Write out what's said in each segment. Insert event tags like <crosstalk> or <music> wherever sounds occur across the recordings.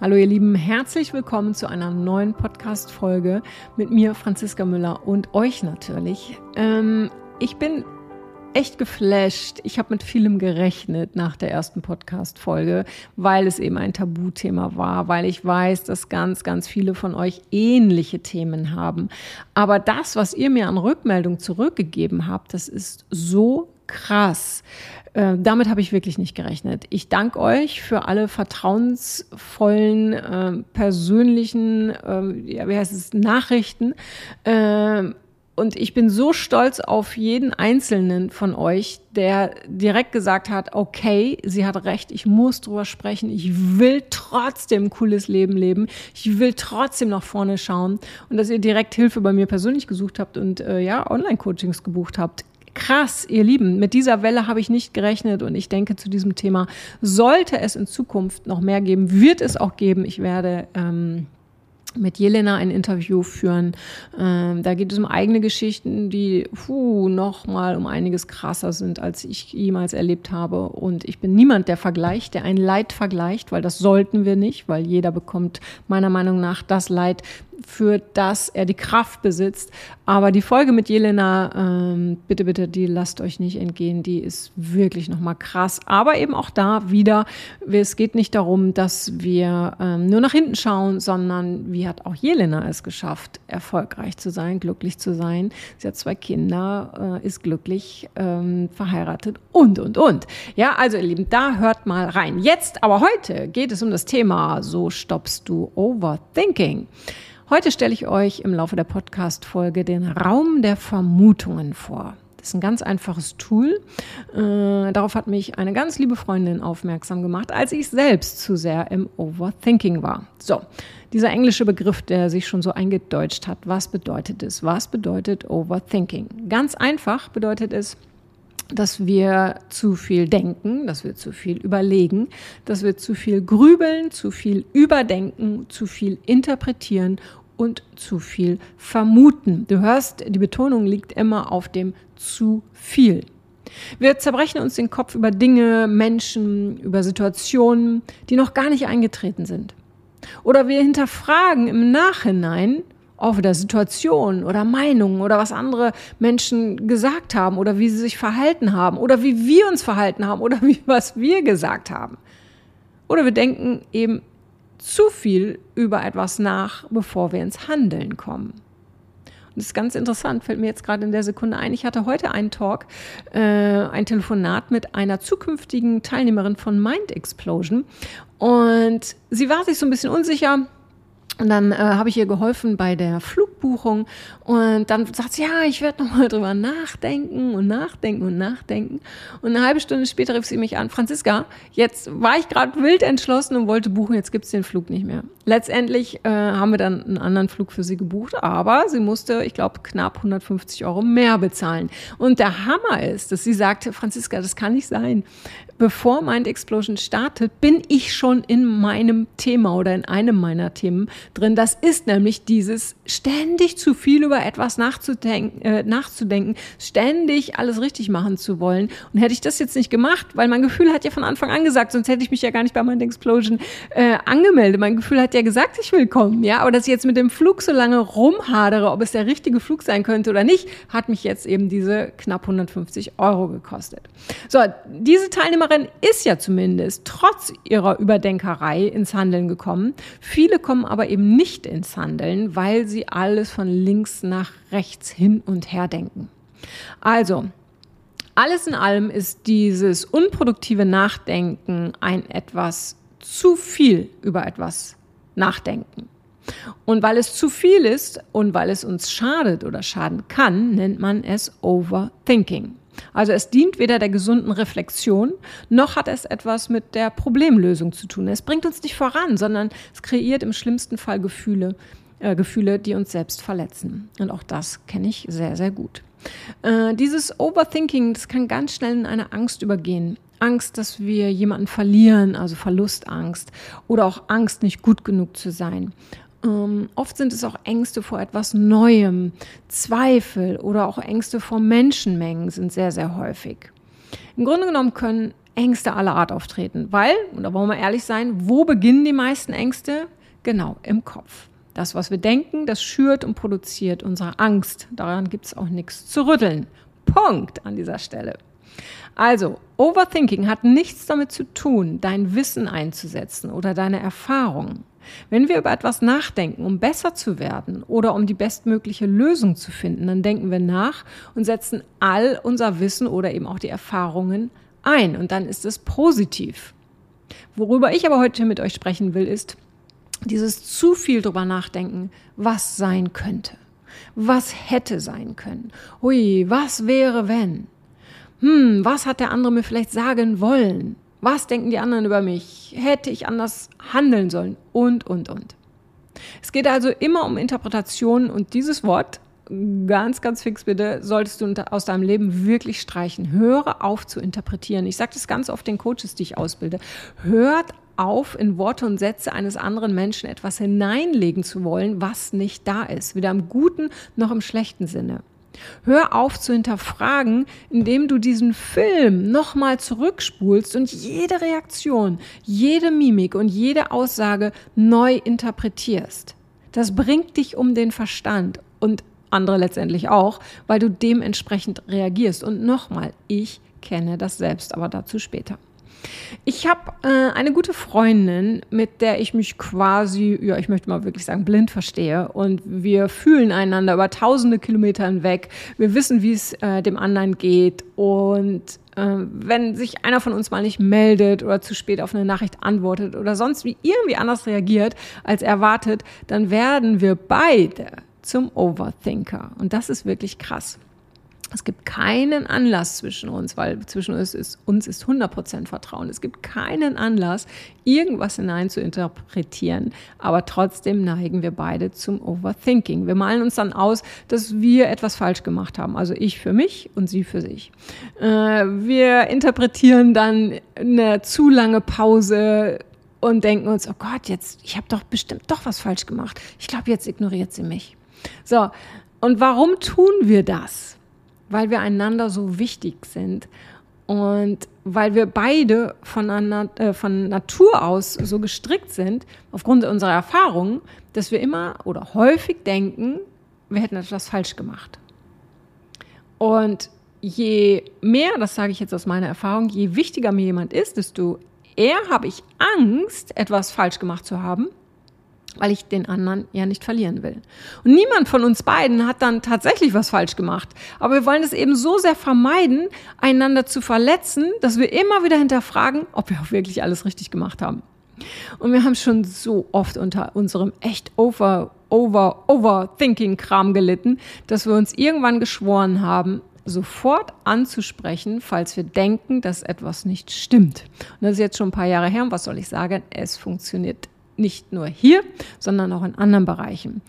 Hallo ihr Lieben, herzlich willkommen zu einer neuen Podcast-Folge mit mir, Franziska Müller und euch natürlich. Ähm, ich bin echt geflasht. Ich habe mit vielem gerechnet nach der ersten Podcast-Folge, weil es eben ein Tabuthema war, weil ich weiß, dass ganz, ganz viele von euch ähnliche Themen haben. Aber das, was ihr mir an Rückmeldung zurückgegeben habt, das ist so krass. Äh, damit habe ich wirklich nicht gerechnet. Ich danke euch für alle vertrauensvollen, äh, persönlichen, äh, ja, wie heißt es, Nachrichten. Ähm, und ich bin so stolz auf jeden einzelnen von euch, der direkt gesagt hat, okay, sie hat recht, ich muss drüber sprechen, ich will trotzdem ein cooles Leben leben, ich will trotzdem nach vorne schauen und dass ihr direkt Hilfe bei mir persönlich gesucht habt und äh, ja, Online-Coachings gebucht habt krass, ihr Lieben, mit dieser Welle habe ich nicht gerechnet und ich denke zu diesem Thema sollte es in Zukunft noch mehr geben, wird es auch geben. Ich werde ähm, mit Jelena ein Interview führen. Ähm, da geht es um eigene Geschichten, die puh, noch mal um einiges krasser sind, als ich jemals erlebt habe. Und ich bin niemand, der vergleicht, der ein Leid vergleicht, weil das sollten wir nicht, weil jeder bekommt meiner Meinung nach das Leid, für das er die Kraft besitzt. Aber die Folge mit Jelena, ähm, bitte, bitte, die lasst euch nicht entgehen. Die ist wirklich nochmal krass. Aber eben auch da wieder, es geht nicht darum, dass wir ähm, nur nach hinten schauen, sondern wie hat auch Jelena es geschafft, erfolgreich zu sein, glücklich zu sein. Sie hat zwei Kinder, äh, ist glücklich, ähm, verheiratet und, und, und. Ja, also ihr Lieben, da hört mal rein. Jetzt, aber heute geht es um das Thema, so stoppst du Overthinking. Heute stelle ich euch im Laufe der Podcast-Folge den Raum der Vermutungen vor. Das ist ein ganz einfaches Tool. Äh, darauf hat mich eine ganz liebe Freundin aufmerksam gemacht, als ich selbst zu sehr im Overthinking war. So, dieser englische Begriff, der sich schon so eingedeutscht hat, was bedeutet es? Was bedeutet Overthinking? Ganz einfach bedeutet es, dass wir zu viel denken, dass wir zu viel überlegen, dass wir zu viel grübeln, zu viel überdenken, zu viel interpretieren und zu viel vermuten. Du hörst, die Betonung liegt immer auf dem zu viel. Wir zerbrechen uns den Kopf über Dinge, Menschen, über Situationen, die noch gar nicht eingetreten sind. Oder wir hinterfragen im Nachhinein auch wieder Situationen oder Meinungen oder was andere Menschen gesagt haben oder wie sie sich verhalten haben oder wie wir uns verhalten haben oder <laughs> wie was wir gesagt haben. Oder wir denken eben zu viel über etwas nach, bevor wir ins Handeln kommen. Und das ist ganz interessant, fällt mir jetzt gerade in der Sekunde ein. Ich hatte heute einen Talk, äh, ein Telefonat mit einer zukünftigen Teilnehmerin von Mind Explosion. Und sie war sich so ein bisschen unsicher, und dann äh, habe ich ihr geholfen bei der Flugbuchung und dann sagt sie, ja, ich werde nochmal drüber nachdenken und nachdenken und nachdenken. Und eine halbe Stunde später rief sie mich an, Franziska, jetzt war ich gerade wild entschlossen und wollte buchen, jetzt gibt's den Flug nicht mehr. Letztendlich äh, haben wir dann einen anderen Flug für sie gebucht, aber sie musste, ich glaube, knapp 150 Euro mehr bezahlen. Und der Hammer ist, dass sie sagte, Franziska, das kann nicht sein bevor Mind Explosion startet, bin ich schon in meinem Thema oder in einem meiner Themen drin. Das ist nämlich dieses ständig zu viel über etwas nachzudenken, äh, nachzudenken, ständig alles richtig machen zu wollen. Und hätte ich das jetzt nicht gemacht, weil mein Gefühl hat ja von Anfang an gesagt, sonst hätte ich mich ja gar nicht bei Mind Explosion äh, angemeldet. Mein Gefühl hat ja gesagt, ich will kommen, ja. Aber dass ich jetzt mit dem Flug so lange rumhadere, ob es der richtige Flug sein könnte oder nicht, hat mich jetzt eben diese knapp 150 Euro gekostet. So, diese Teilnehmer Unternehmerin ist ja zumindest trotz ihrer Überdenkerei ins Handeln gekommen. Viele kommen aber eben nicht ins Handeln, weil sie alles von links nach rechts hin und her denken. Also, alles in allem ist dieses unproduktive Nachdenken ein etwas zu viel über etwas nachdenken. Und weil es zu viel ist und weil es uns schadet oder schaden kann, nennt man es Overthinking. Also es dient weder der gesunden Reflexion, noch hat es etwas mit der Problemlösung zu tun. Es bringt uns nicht voran, sondern es kreiert im schlimmsten Fall Gefühle, äh, Gefühle, die uns selbst verletzen. Und auch das kenne ich sehr, sehr gut. Äh, dieses Overthinking, das kann ganz schnell in eine Angst übergehen. Angst, dass wir jemanden verlieren, also Verlustangst oder auch Angst, nicht gut genug zu sein. Ähm, oft sind es auch Ängste vor etwas Neuem, Zweifel oder auch Ängste vor Menschenmengen sind sehr, sehr häufig. Im Grunde genommen können Ängste aller Art auftreten. Weil, und da wollen wir ehrlich sein, wo beginnen die meisten Ängste? Genau, im Kopf. Das, was wir denken, das schürt und produziert unsere Angst. Daran gibt es auch nichts zu rütteln. Punkt an dieser Stelle. Also, Overthinking hat nichts damit zu tun, dein Wissen einzusetzen oder deine Erfahrungen. Wenn wir über etwas nachdenken, um besser zu werden oder um die bestmögliche Lösung zu finden, dann denken wir nach und setzen all unser Wissen oder eben auch die Erfahrungen ein und dann ist es positiv. Worüber ich aber heute mit euch sprechen will, ist dieses zu viel drüber nachdenken, was sein könnte. Was hätte sein können? Hui, was wäre wenn? Hm, was hat der andere mir vielleicht sagen wollen? Was denken die anderen über mich? Hätte ich anders handeln sollen? Und, und, und. Es geht also immer um Interpretationen und dieses Wort, ganz, ganz fix bitte, solltest du aus deinem Leben wirklich streichen. Höre auf zu interpretieren. Ich sage das ganz oft den Coaches, die ich ausbilde. Hört auf, in Worte und Sätze eines anderen Menschen etwas hineinlegen zu wollen, was nicht da ist. Weder im guten noch im schlechten Sinne. Hör auf zu hinterfragen, indem du diesen Film nochmal zurückspulst und jede Reaktion, jede Mimik und jede Aussage neu interpretierst. Das bringt dich um den Verstand und andere letztendlich auch, weil du dementsprechend reagierst. Und nochmal, ich kenne das selbst, aber dazu später. Ich habe äh, eine gute Freundin, mit der ich mich quasi, ja, ich möchte mal wirklich sagen, blind verstehe. Und wir fühlen einander über tausende Kilometer hinweg. Wir wissen, wie es äh, dem anderen geht. Und äh, wenn sich einer von uns mal nicht meldet oder zu spät auf eine Nachricht antwortet oder sonst wie irgendwie anders reagiert als erwartet, dann werden wir beide zum Overthinker. Und das ist wirklich krass. Es gibt keinen Anlass zwischen uns, weil zwischen uns ist, uns ist 100% Vertrauen. Es gibt keinen Anlass, irgendwas hinein zu interpretieren, aber trotzdem neigen wir beide zum Overthinking. Wir malen uns dann aus, dass wir etwas falsch gemacht haben. Also ich für mich und sie für sich. Äh, wir interpretieren dann eine zu lange Pause und denken uns, oh Gott, jetzt, ich habe doch bestimmt doch was falsch gemacht. Ich glaube, jetzt ignoriert sie mich. So, und warum tun wir das? Weil wir einander so wichtig sind und weil wir beide voneinander, äh, von Natur aus so gestrickt sind, aufgrund unserer Erfahrungen, dass wir immer oder häufig denken, wir hätten etwas falsch gemacht. Und je mehr, das sage ich jetzt aus meiner Erfahrung, je wichtiger mir jemand ist, desto eher habe ich Angst, etwas falsch gemacht zu haben weil ich den anderen ja nicht verlieren will. Und niemand von uns beiden hat dann tatsächlich was falsch gemacht. Aber wir wollen es eben so sehr vermeiden, einander zu verletzen, dass wir immer wieder hinterfragen, ob wir auch wirklich alles richtig gemacht haben. Und wir haben schon so oft unter unserem echt over, over, overthinking Kram gelitten, dass wir uns irgendwann geschworen haben, sofort anzusprechen, falls wir denken, dass etwas nicht stimmt. Und das ist jetzt schon ein paar Jahre her und was soll ich sagen? Es funktioniert nicht nur hier, sondern auch in anderen Bereichen.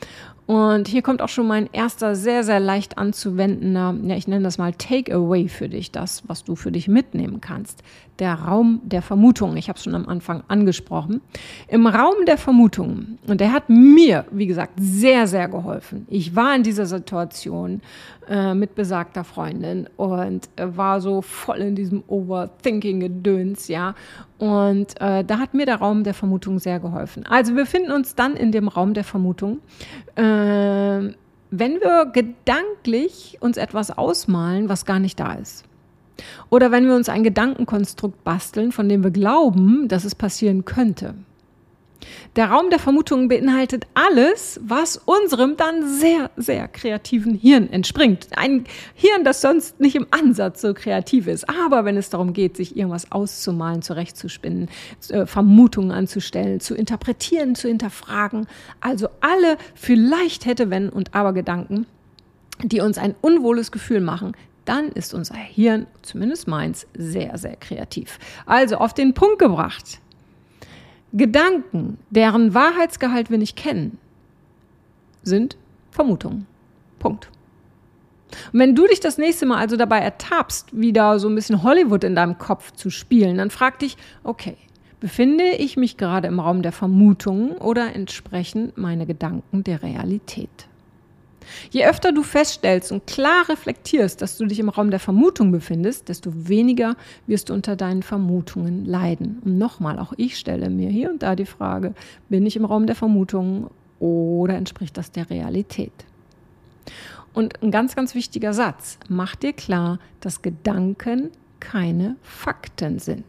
Und hier kommt auch schon mein erster sehr, sehr leicht anzuwendender, ja, ich nenne das mal Takeaway für dich, das, was du für dich mitnehmen kannst. Der Raum der Vermutungen. Ich habe es schon am Anfang angesprochen. Im Raum der Vermutungen, und der hat mir, wie gesagt, sehr, sehr geholfen. Ich war in dieser Situation äh, mit besagter Freundin und äh, war so voll in diesem Overthinking-Gedöns, ja. Und äh, da hat mir der Raum der Vermutung sehr geholfen. Also wir finden uns dann in dem Raum der Vermutung. Äh, wenn wir gedanklich uns etwas ausmalen, was gar nicht da ist. Oder wenn wir uns ein Gedankenkonstrukt basteln, von dem wir glauben, dass es passieren könnte. Der Raum der Vermutungen beinhaltet alles, was unserem dann sehr, sehr kreativen Hirn entspringt. Ein Hirn, das sonst nicht im Ansatz so kreativ ist. Aber wenn es darum geht, sich irgendwas auszumalen, zurechtzuspinnen, äh, Vermutungen anzustellen, zu interpretieren, zu hinterfragen, also alle vielleicht hätte, wenn und aber Gedanken, die uns ein unwohles Gefühl machen, dann ist unser Hirn, zumindest meins, sehr, sehr kreativ. Also auf den Punkt gebracht. Gedanken, deren Wahrheitsgehalt wir nicht kennen, sind Vermutungen. Punkt. Und wenn du dich das nächste Mal also dabei ertappst, wieder so ein bisschen Hollywood in deinem Kopf zu spielen, dann frag dich, okay, befinde ich mich gerade im Raum der Vermutungen oder entsprechen meine Gedanken der Realität? Je öfter du feststellst und klar reflektierst, dass du dich im Raum der Vermutung befindest, desto weniger wirst du unter deinen Vermutungen leiden. Und nochmal, auch ich stelle mir hier und da die Frage, bin ich im Raum der Vermutungen oder entspricht das der Realität? Und ein ganz, ganz wichtiger Satz, mach dir klar, dass Gedanken keine Fakten sind.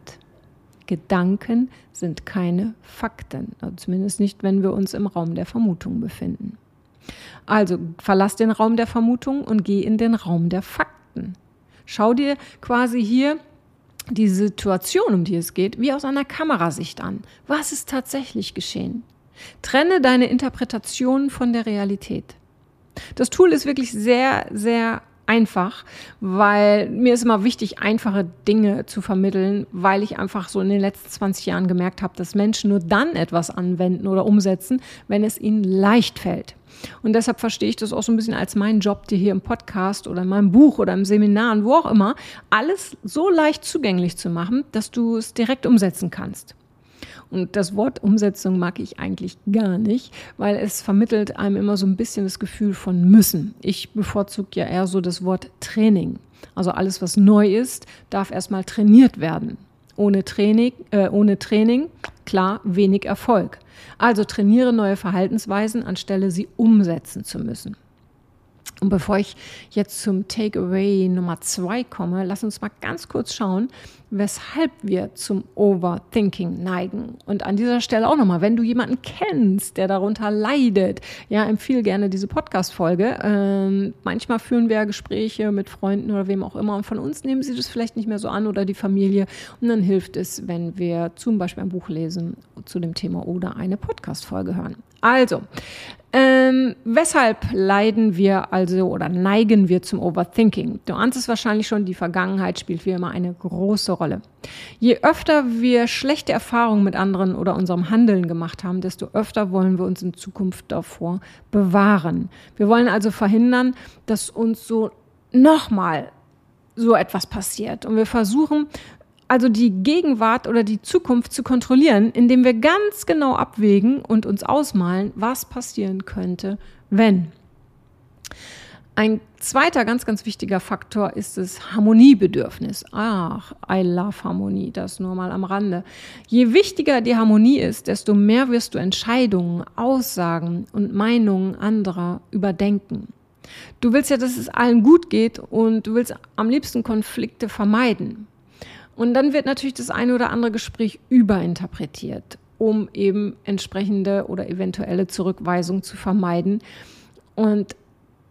Gedanken sind keine Fakten, also zumindest nicht, wenn wir uns im Raum der Vermutung befinden. Also verlass den Raum der Vermutung und geh in den Raum der Fakten. Schau dir quasi hier die Situation, um die es geht, wie aus einer Kamerasicht an. Was ist tatsächlich geschehen? Trenne deine Interpretation von der Realität. Das Tool ist wirklich sehr, sehr einfach, weil mir ist immer wichtig, einfache Dinge zu vermitteln, weil ich einfach so in den letzten 20 Jahren gemerkt habe, dass Menschen nur dann etwas anwenden oder umsetzen, wenn es ihnen leicht fällt. Und deshalb verstehe ich das auch so ein bisschen als meinen Job, dir hier im Podcast oder in meinem Buch oder im Seminar und wo auch immer, alles so leicht zugänglich zu machen, dass du es direkt umsetzen kannst. Und das Wort Umsetzung mag ich eigentlich gar nicht, weil es vermittelt einem immer so ein bisschen das Gefühl von müssen. Ich bevorzuge ja eher so das Wort Training. Also alles, was neu ist, darf erstmal trainiert werden. Ohne Training, äh, ohne Training, klar, wenig Erfolg. Also trainiere neue Verhaltensweisen, anstelle sie umsetzen zu müssen. Und bevor ich jetzt zum Takeaway Nummer zwei komme, lass uns mal ganz kurz schauen, weshalb wir zum Overthinking neigen. Und an dieser Stelle auch nochmal, wenn du jemanden kennst, der darunter leidet, ja, empfehle gerne diese Podcast-Folge. Ähm, manchmal führen wir Gespräche mit Freunden oder wem auch immer und von uns nehmen sie das vielleicht nicht mehr so an oder die Familie. Und dann hilft es, wenn wir zum Beispiel ein Buch lesen zu dem Thema oder eine Podcast-Folge hören. Also, ähm, weshalb leiden wir also oder neigen wir zum Overthinking? Du ahnst es wahrscheinlich schon, die Vergangenheit spielt wie immer eine große Rolle. Je öfter wir schlechte Erfahrungen mit anderen oder unserem Handeln gemacht haben, desto öfter wollen wir uns in Zukunft davor bewahren. Wir wollen also verhindern, dass uns so nochmal so etwas passiert. Und wir versuchen also die Gegenwart oder die Zukunft zu kontrollieren, indem wir ganz genau abwägen und uns ausmalen, was passieren könnte, wenn. Ein zweiter ganz, ganz wichtiger Faktor ist das Harmoniebedürfnis. Ach, I love Harmonie, das nur mal am Rande. Je wichtiger die Harmonie ist, desto mehr wirst du Entscheidungen, Aussagen und Meinungen anderer überdenken. Du willst ja, dass es allen gut geht und du willst am liebsten Konflikte vermeiden. Und dann wird natürlich das eine oder andere Gespräch überinterpretiert, um eben entsprechende oder eventuelle Zurückweisung zu vermeiden. Und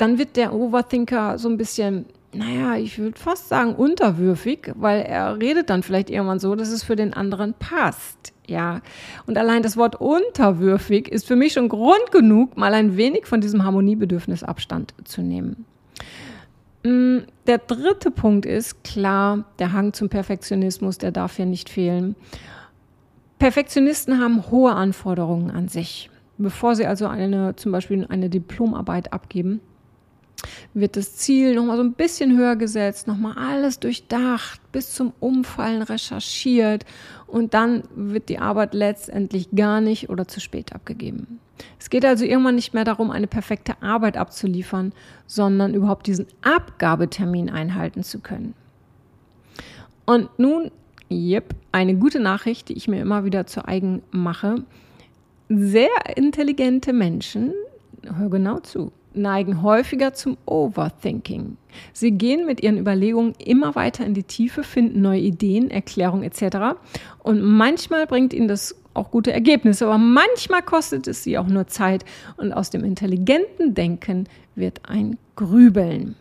dann wird der Overthinker so ein bisschen, naja, ich würde fast sagen unterwürfig, weil er redet dann vielleicht irgendwann so, dass es für den anderen passt. Ja, und allein das Wort unterwürfig ist für mich schon Grund genug, mal ein wenig von diesem Harmoniebedürfnis Abstand zu nehmen. Mm, der dritte Punkt ist klar, der Hang zum Perfektionismus, der darf hier nicht fehlen. Perfektionisten haben hohe Anforderungen an sich. Bevor sie also eine, zum Beispiel eine Diplomarbeit abgeben, wird das Ziel nochmal so ein bisschen höher gesetzt, nochmal alles durchdacht, bis zum Umfallen recherchiert und dann wird die Arbeit letztendlich gar nicht oder zu spät abgegeben. Es geht also irgendwann nicht mehr darum, eine perfekte Arbeit abzuliefern, sondern überhaupt diesen Abgabetermin einhalten zu können. Und nun, yep, eine gute Nachricht, die ich mir immer wieder zu eigen mache. Sehr intelligente Menschen, hör genau zu, neigen häufiger zum Overthinking. Sie gehen mit ihren Überlegungen immer weiter in die Tiefe, finden neue Ideen, Erklärungen etc. Und manchmal bringt ihnen das auch gute Ergebnisse, aber manchmal kostet es sie auch nur Zeit und aus dem intelligenten Denken wird ein Grübeln.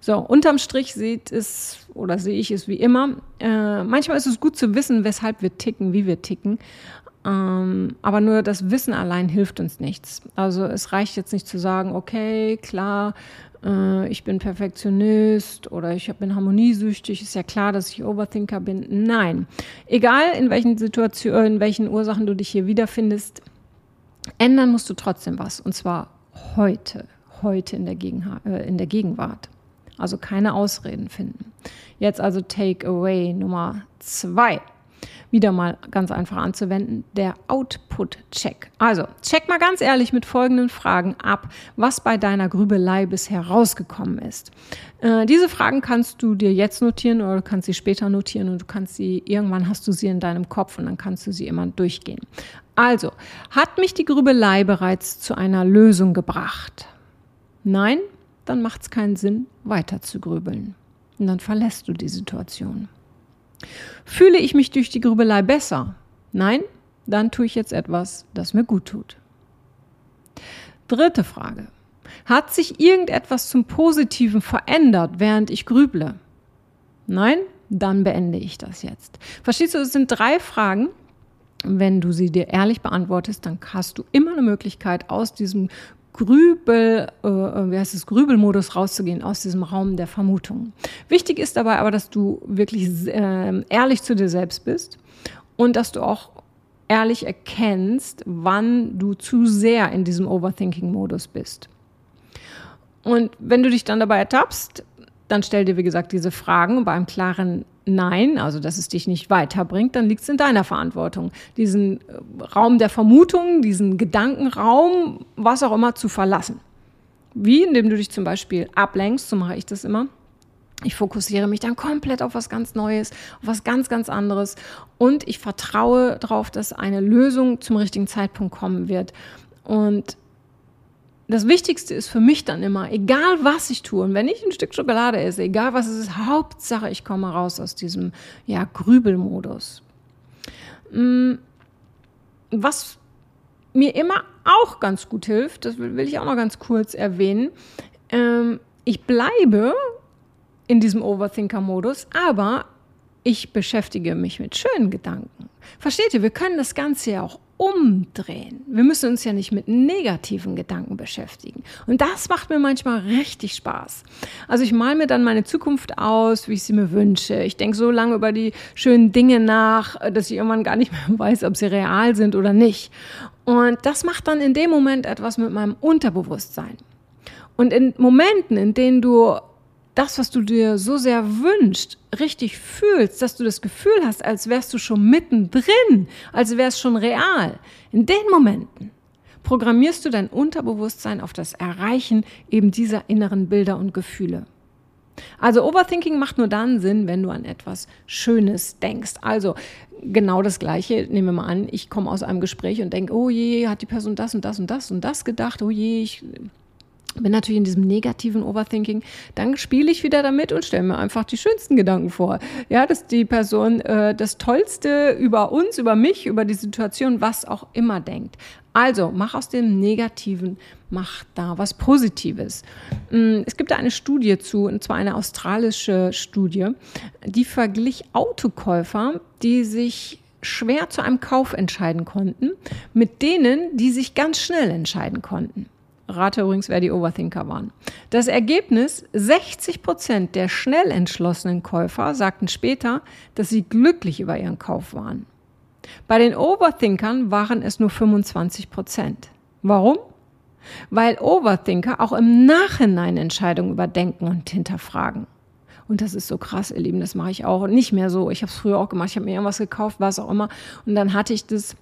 So, unterm Strich sieht es oder sehe ich es wie immer. Äh, manchmal ist es gut zu wissen, weshalb wir ticken, wie wir ticken. Ähm, aber nur das Wissen allein hilft uns nichts. Also es reicht jetzt nicht zu sagen, okay, klar, äh, ich bin Perfektionist oder ich bin harmoniesüchtig, ist ja klar, dass ich Overthinker bin. Nein, egal in welchen Situationen, in welchen Ursachen du dich hier wiederfindest, ändern musst du trotzdem was. Und zwar heute, heute in der, Gegenha äh, in der Gegenwart. Also keine Ausreden finden. Jetzt also Takeaway Nummer zwei. Wieder mal ganz einfach anzuwenden, der Output-Check. Also, check mal ganz ehrlich mit folgenden Fragen ab, was bei deiner Grübelei bisher rausgekommen ist. Äh, diese Fragen kannst du dir jetzt notieren oder du kannst sie später notieren und du kannst sie, irgendwann hast du sie in deinem Kopf und dann kannst du sie immer durchgehen. Also, hat mich die Grübelei bereits zu einer Lösung gebracht? Nein? Dann macht es keinen Sinn, weiter zu grübeln. Und dann verlässt du die Situation. Fühle ich mich durch die Grübelei besser? Nein? Dann tue ich jetzt etwas, das mir gut tut. Dritte Frage. Hat sich irgendetwas zum Positiven verändert, während ich grüble? Nein? Dann beende ich das jetzt. Verstehst du, es sind drei Fragen. Wenn du sie dir ehrlich beantwortest, dann hast du immer eine Möglichkeit, aus diesem Grübel, äh, wie heißt es, Grübelmodus rauszugehen aus diesem Raum der Vermutung. Wichtig ist dabei aber, dass du wirklich äh, ehrlich zu dir selbst bist und dass du auch ehrlich erkennst, wann du zu sehr in diesem Overthinking-Modus bist. Und wenn du dich dann dabei ertappst, dann stell dir, wie gesagt, diese Fragen bei einem klaren Nein, also dass es dich nicht weiterbringt, dann liegt es in deiner Verantwortung, diesen äh, Raum der Vermutung, diesen Gedankenraum, was auch immer, zu verlassen. Wie? Indem du dich zum Beispiel ablenkst, so mache ich das immer. Ich fokussiere mich dann komplett auf was ganz Neues, auf was ganz, ganz anderes und ich vertraue darauf, dass eine Lösung zum richtigen Zeitpunkt kommen wird. Und das Wichtigste ist für mich dann immer, egal was ich tue, und wenn ich ein Stück Schokolade esse, egal was es ist, Hauptsache ich komme raus aus diesem ja, Grübelmodus. Mm, was mir immer auch ganz gut hilft, das will ich auch noch ganz kurz erwähnen, ähm, ich bleibe in diesem Overthinker-Modus, aber ich beschäftige mich mit schönen Gedanken. Versteht ihr, wir können das Ganze ja auch umdrehen. Wir müssen uns ja nicht mit negativen Gedanken beschäftigen. Und das macht mir manchmal richtig Spaß. Also ich male mir dann meine Zukunft aus, wie ich sie mir wünsche. Ich denke so lange über die schönen Dinge nach, dass ich irgendwann gar nicht mehr <laughs> weiß, ob sie real sind oder nicht. Und das macht dann in dem Moment etwas mit meinem Unterbewusstsein. Und in Momenten, in denen du das, was du dir so sehr wünschst, richtig fühlst, dass du das Gefühl hast, als wärst du schon mittendrin, als wärst schon real. In den Momenten programmierst du dein Unterbewusstsein auf das Erreichen eben dieser inneren Bilder und Gefühle. Also Overthinking macht nur dann Sinn, wenn du an etwas Schönes denkst. Also genau das Gleiche, nehmen wir mal an, ich komme aus einem Gespräch und denke, oh je, hat die Person das und das und das und das gedacht, oh je, ich bin natürlich in diesem negativen Overthinking, dann spiele ich wieder damit und stelle mir einfach die schönsten Gedanken vor. Ja, dass die Person äh, das Tollste über uns, über mich, über die Situation, was auch immer denkt. Also mach aus dem Negativen, mach da was Positives. Mm, es gibt da eine Studie zu, und zwar eine australische Studie, die verglich Autokäufer, die sich schwer zu einem Kauf entscheiden konnten, mit denen, die sich ganz schnell entscheiden konnten. Rate übrigens, wer die Overthinker waren. Das Ergebnis, 60 Prozent der schnell entschlossenen Käufer sagten später, dass sie glücklich über ihren Kauf waren. Bei den Overthinkern waren es nur 25 Prozent. Warum? Weil Overthinker auch im Nachhinein Entscheidungen überdenken und hinterfragen. Und das ist so krass, ihr Lieben, das mache ich auch nicht mehr so. Ich habe es früher auch gemacht, ich habe mir irgendwas gekauft, was auch immer. Und dann hatte ich das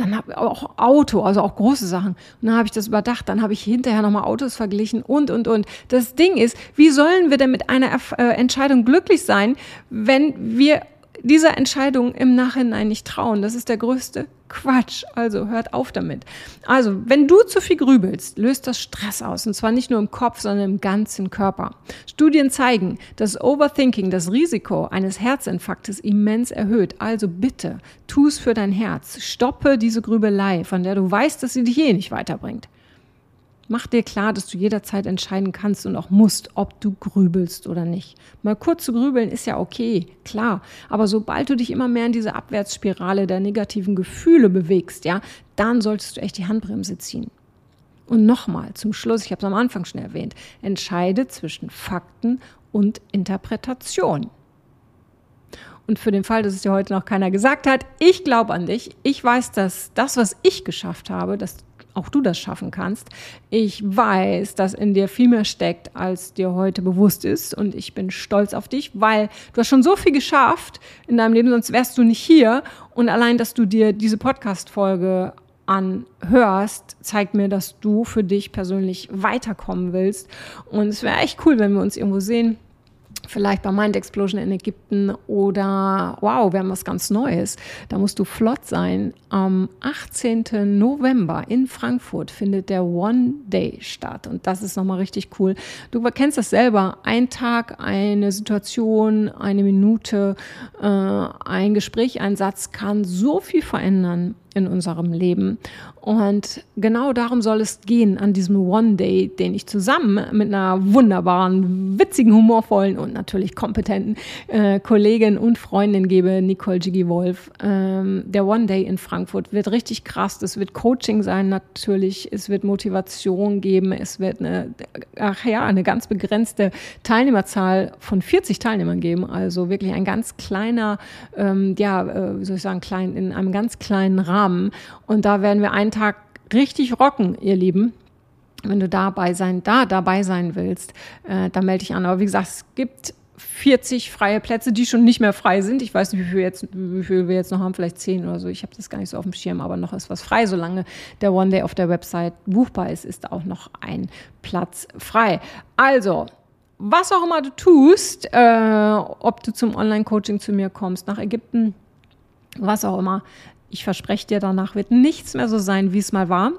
dann habe ich auch Auto, also auch große Sachen. Und dann habe ich das überdacht, dann habe ich hinterher nochmal Autos verglichen und, und, und. Das Ding ist, wie sollen wir denn mit einer äh, Entscheidung glücklich sein, wenn wir dieser Entscheidung im Nachhinein nicht trauen. Das ist der größte Quatsch. Also hört auf damit. Also, wenn du zu viel grübelst, löst das Stress aus. Und zwar nicht nur im Kopf, sondern im ganzen Körper. Studien zeigen, dass Overthinking das Risiko eines Herzinfarktes immens erhöht. Also bitte, tu es für dein Herz. Stoppe diese Grübelei, von der du weißt, dass sie dich eh nicht weiterbringt. Mach dir klar, dass du jederzeit entscheiden kannst und auch musst, ob du grübelst oder nicht. Mal kurz zu grübeln ist ja okay, klar. Aber sobald du dich immer mehr in diese Abwärtsspirale der negativen Gefühle bewegst, ja, dann solltest du echt die Handbremse ziehen. Und nochmal zum Schluss, ich habe es am Anfang schon erwähnt, entscheide zwischen Fakten und Interpretation. Und für den Fall, dass es dir heute noch keiner gesagt hat, ich glaube an dich. Ich weiß, dass das, was ich geschafft habe, dass auch du das schaffen kannst. Ich weiß, dass in dir viel mehr steckt, als dir heute bewusst ist. Und ich bin stolz auf dich, weil du hast schon so viel geschafft in deinem Leben, sonst wärst du nicht hier. Und allein, dass du dir diese Podcast-Folge anhörst, zeigt mir, dass du für dich persönlich weiterkommen willst. Und es wäre echt cool, wenn wir uns irgendwo sehen vielleicht bei Mind Explosion in Ägypten oder wow, wir haben was ganz Neues. Da musst du flott sein. Am 18. November in Frankfurt findet der One Day statt und das ist nochmal richtig cool. Du kennst das selber. Ein Tag, eine Situation, eine Minute, äh, ein Gespräch, ein Satz kann so viel verändern in unserem Leben. Und genau darum soll es gehen an diesem One Day, den ich zusammen mit einer wunderbaren, witzigen, humorvollen und natürlich kompetenten äh, Kollegin und Freundin gebe, Nicole Jiggy Wolf. Ähm, der One Day in Frankfurt wird richtig krass. Es wird Coaching sein natürlich. Es wird Motivation geben. Es wird eine, ach ja, eine ganz begrenzte Teilnehmerzahl von 40 Teilnehmern geben. Also wirklich ein ganz kleiner, ähm, ja, äh, wie soll ich sagen, klein, in einem ganz kleinen Rahmen Rahmen. Und da werden wir einen Tag richtig rocken, ihr Lieben. Wenn du dabei sein, da dabei sein willst, äh, dann melde dich an. Aber wie gesagt, es gibt 40 freie Plätze, die schon nicht mehr frei sind. Ich weiß nicht, wie viel, jetzt, wie viel wir jetzt noch haben, vielleicht 10 oder so. Ich habe das gar nicht so auf dem Schirm, aber noch ist was frei. Solange der One Day auf der Website buchbar ist, ist auch noch ein Platz frei. Also, was auch immer du tust, äh, ob du zum Online-Coaching zu mir kommst, nach Ägypten, was auch immer, ich verspreche dir, danach wird nichts mehr so sein, wie es mal war.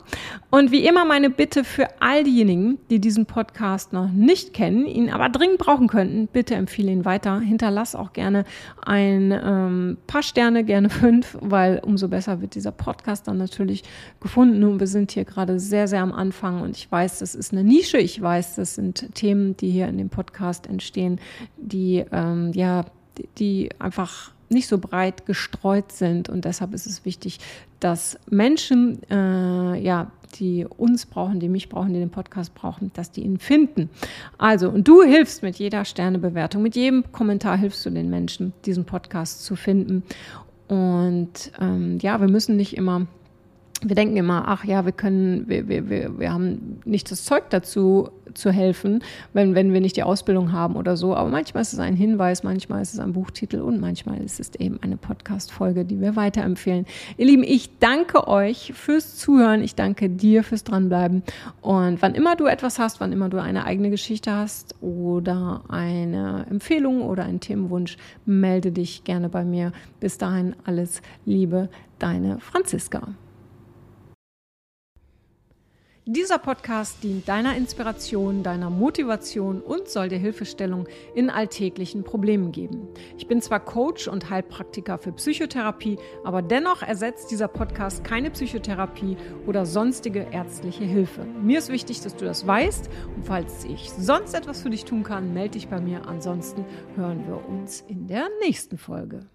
Und wie immer meine Bitte für all diejenigen, die diesen Podcast noch nicht kennen, ihn aber dringend brauchen könnten, bitte empfehle ihn weiter. Hinterlass auch gerne ein ähm, paar Sterne, gerne <laughs> fünf, weil umso besser wird dieser Podcast dann natürlich gefunden. Und wir sind hier gerade sehr, sehr am Anfang und ich weiß, das ist eine Nische. Ich weiß, das sind Themen, die hier in dem Podcast entstehen, die ähm, ja, die, die einfach nicht so breit gestreut sind. Und deshalb ist es wichtig, dass Menschen, äh, ja, die uns brauchen, die mich brauchen, die den Podcast brauchen, dass die ihn finden. Also, und du hilfst mit jeder Sternebewertung, mit jedem Kommentar hilfst du den Menschen, diesen Podcast zu finden. Und ähm, ja, wir müssen nicht immer wir denken immer, ach ja, wir können, wir, wir, wir, wir haben nicht das Zeug dazu zu helfen, wenn, wenn wir nicht die Ausbildung haben oder so. Aber manchmal ist es ein Hinweis, manchmal ist es ein Buchtitel und manchmal ist es eben eine Podcast-Folge, die wir weiterempfehlen. Ihr Lieben, ich danke euch fürs Zuhören. Ich danke dir fürs Dranbleiben. Und wann immer du etwas hast, wann immer du eine eigene Geschichte hast oder eine Empfehlung oder einen Themenwunsch, melde dich gerne bei mir. Bis dahin alles Liebe, deine Franziska. Dieser Podcast dient deiner Inspiration, deiner Motivation und soll dir Hilfestellung in alltäglichen Problemen geben. Ich bin zwar Coach und Heilpraktiker für Psychotherapie, aber dennoch ersetzt dieser Podcast keine Psychotherapie oder sonstige ärztliche Hilfe. Mir ist wichtig, dass du das weißt und falls ich sonst etwas für dich tun kann, melde dich bei mir. Ansonsten hören wir uns in der nächsten Folge.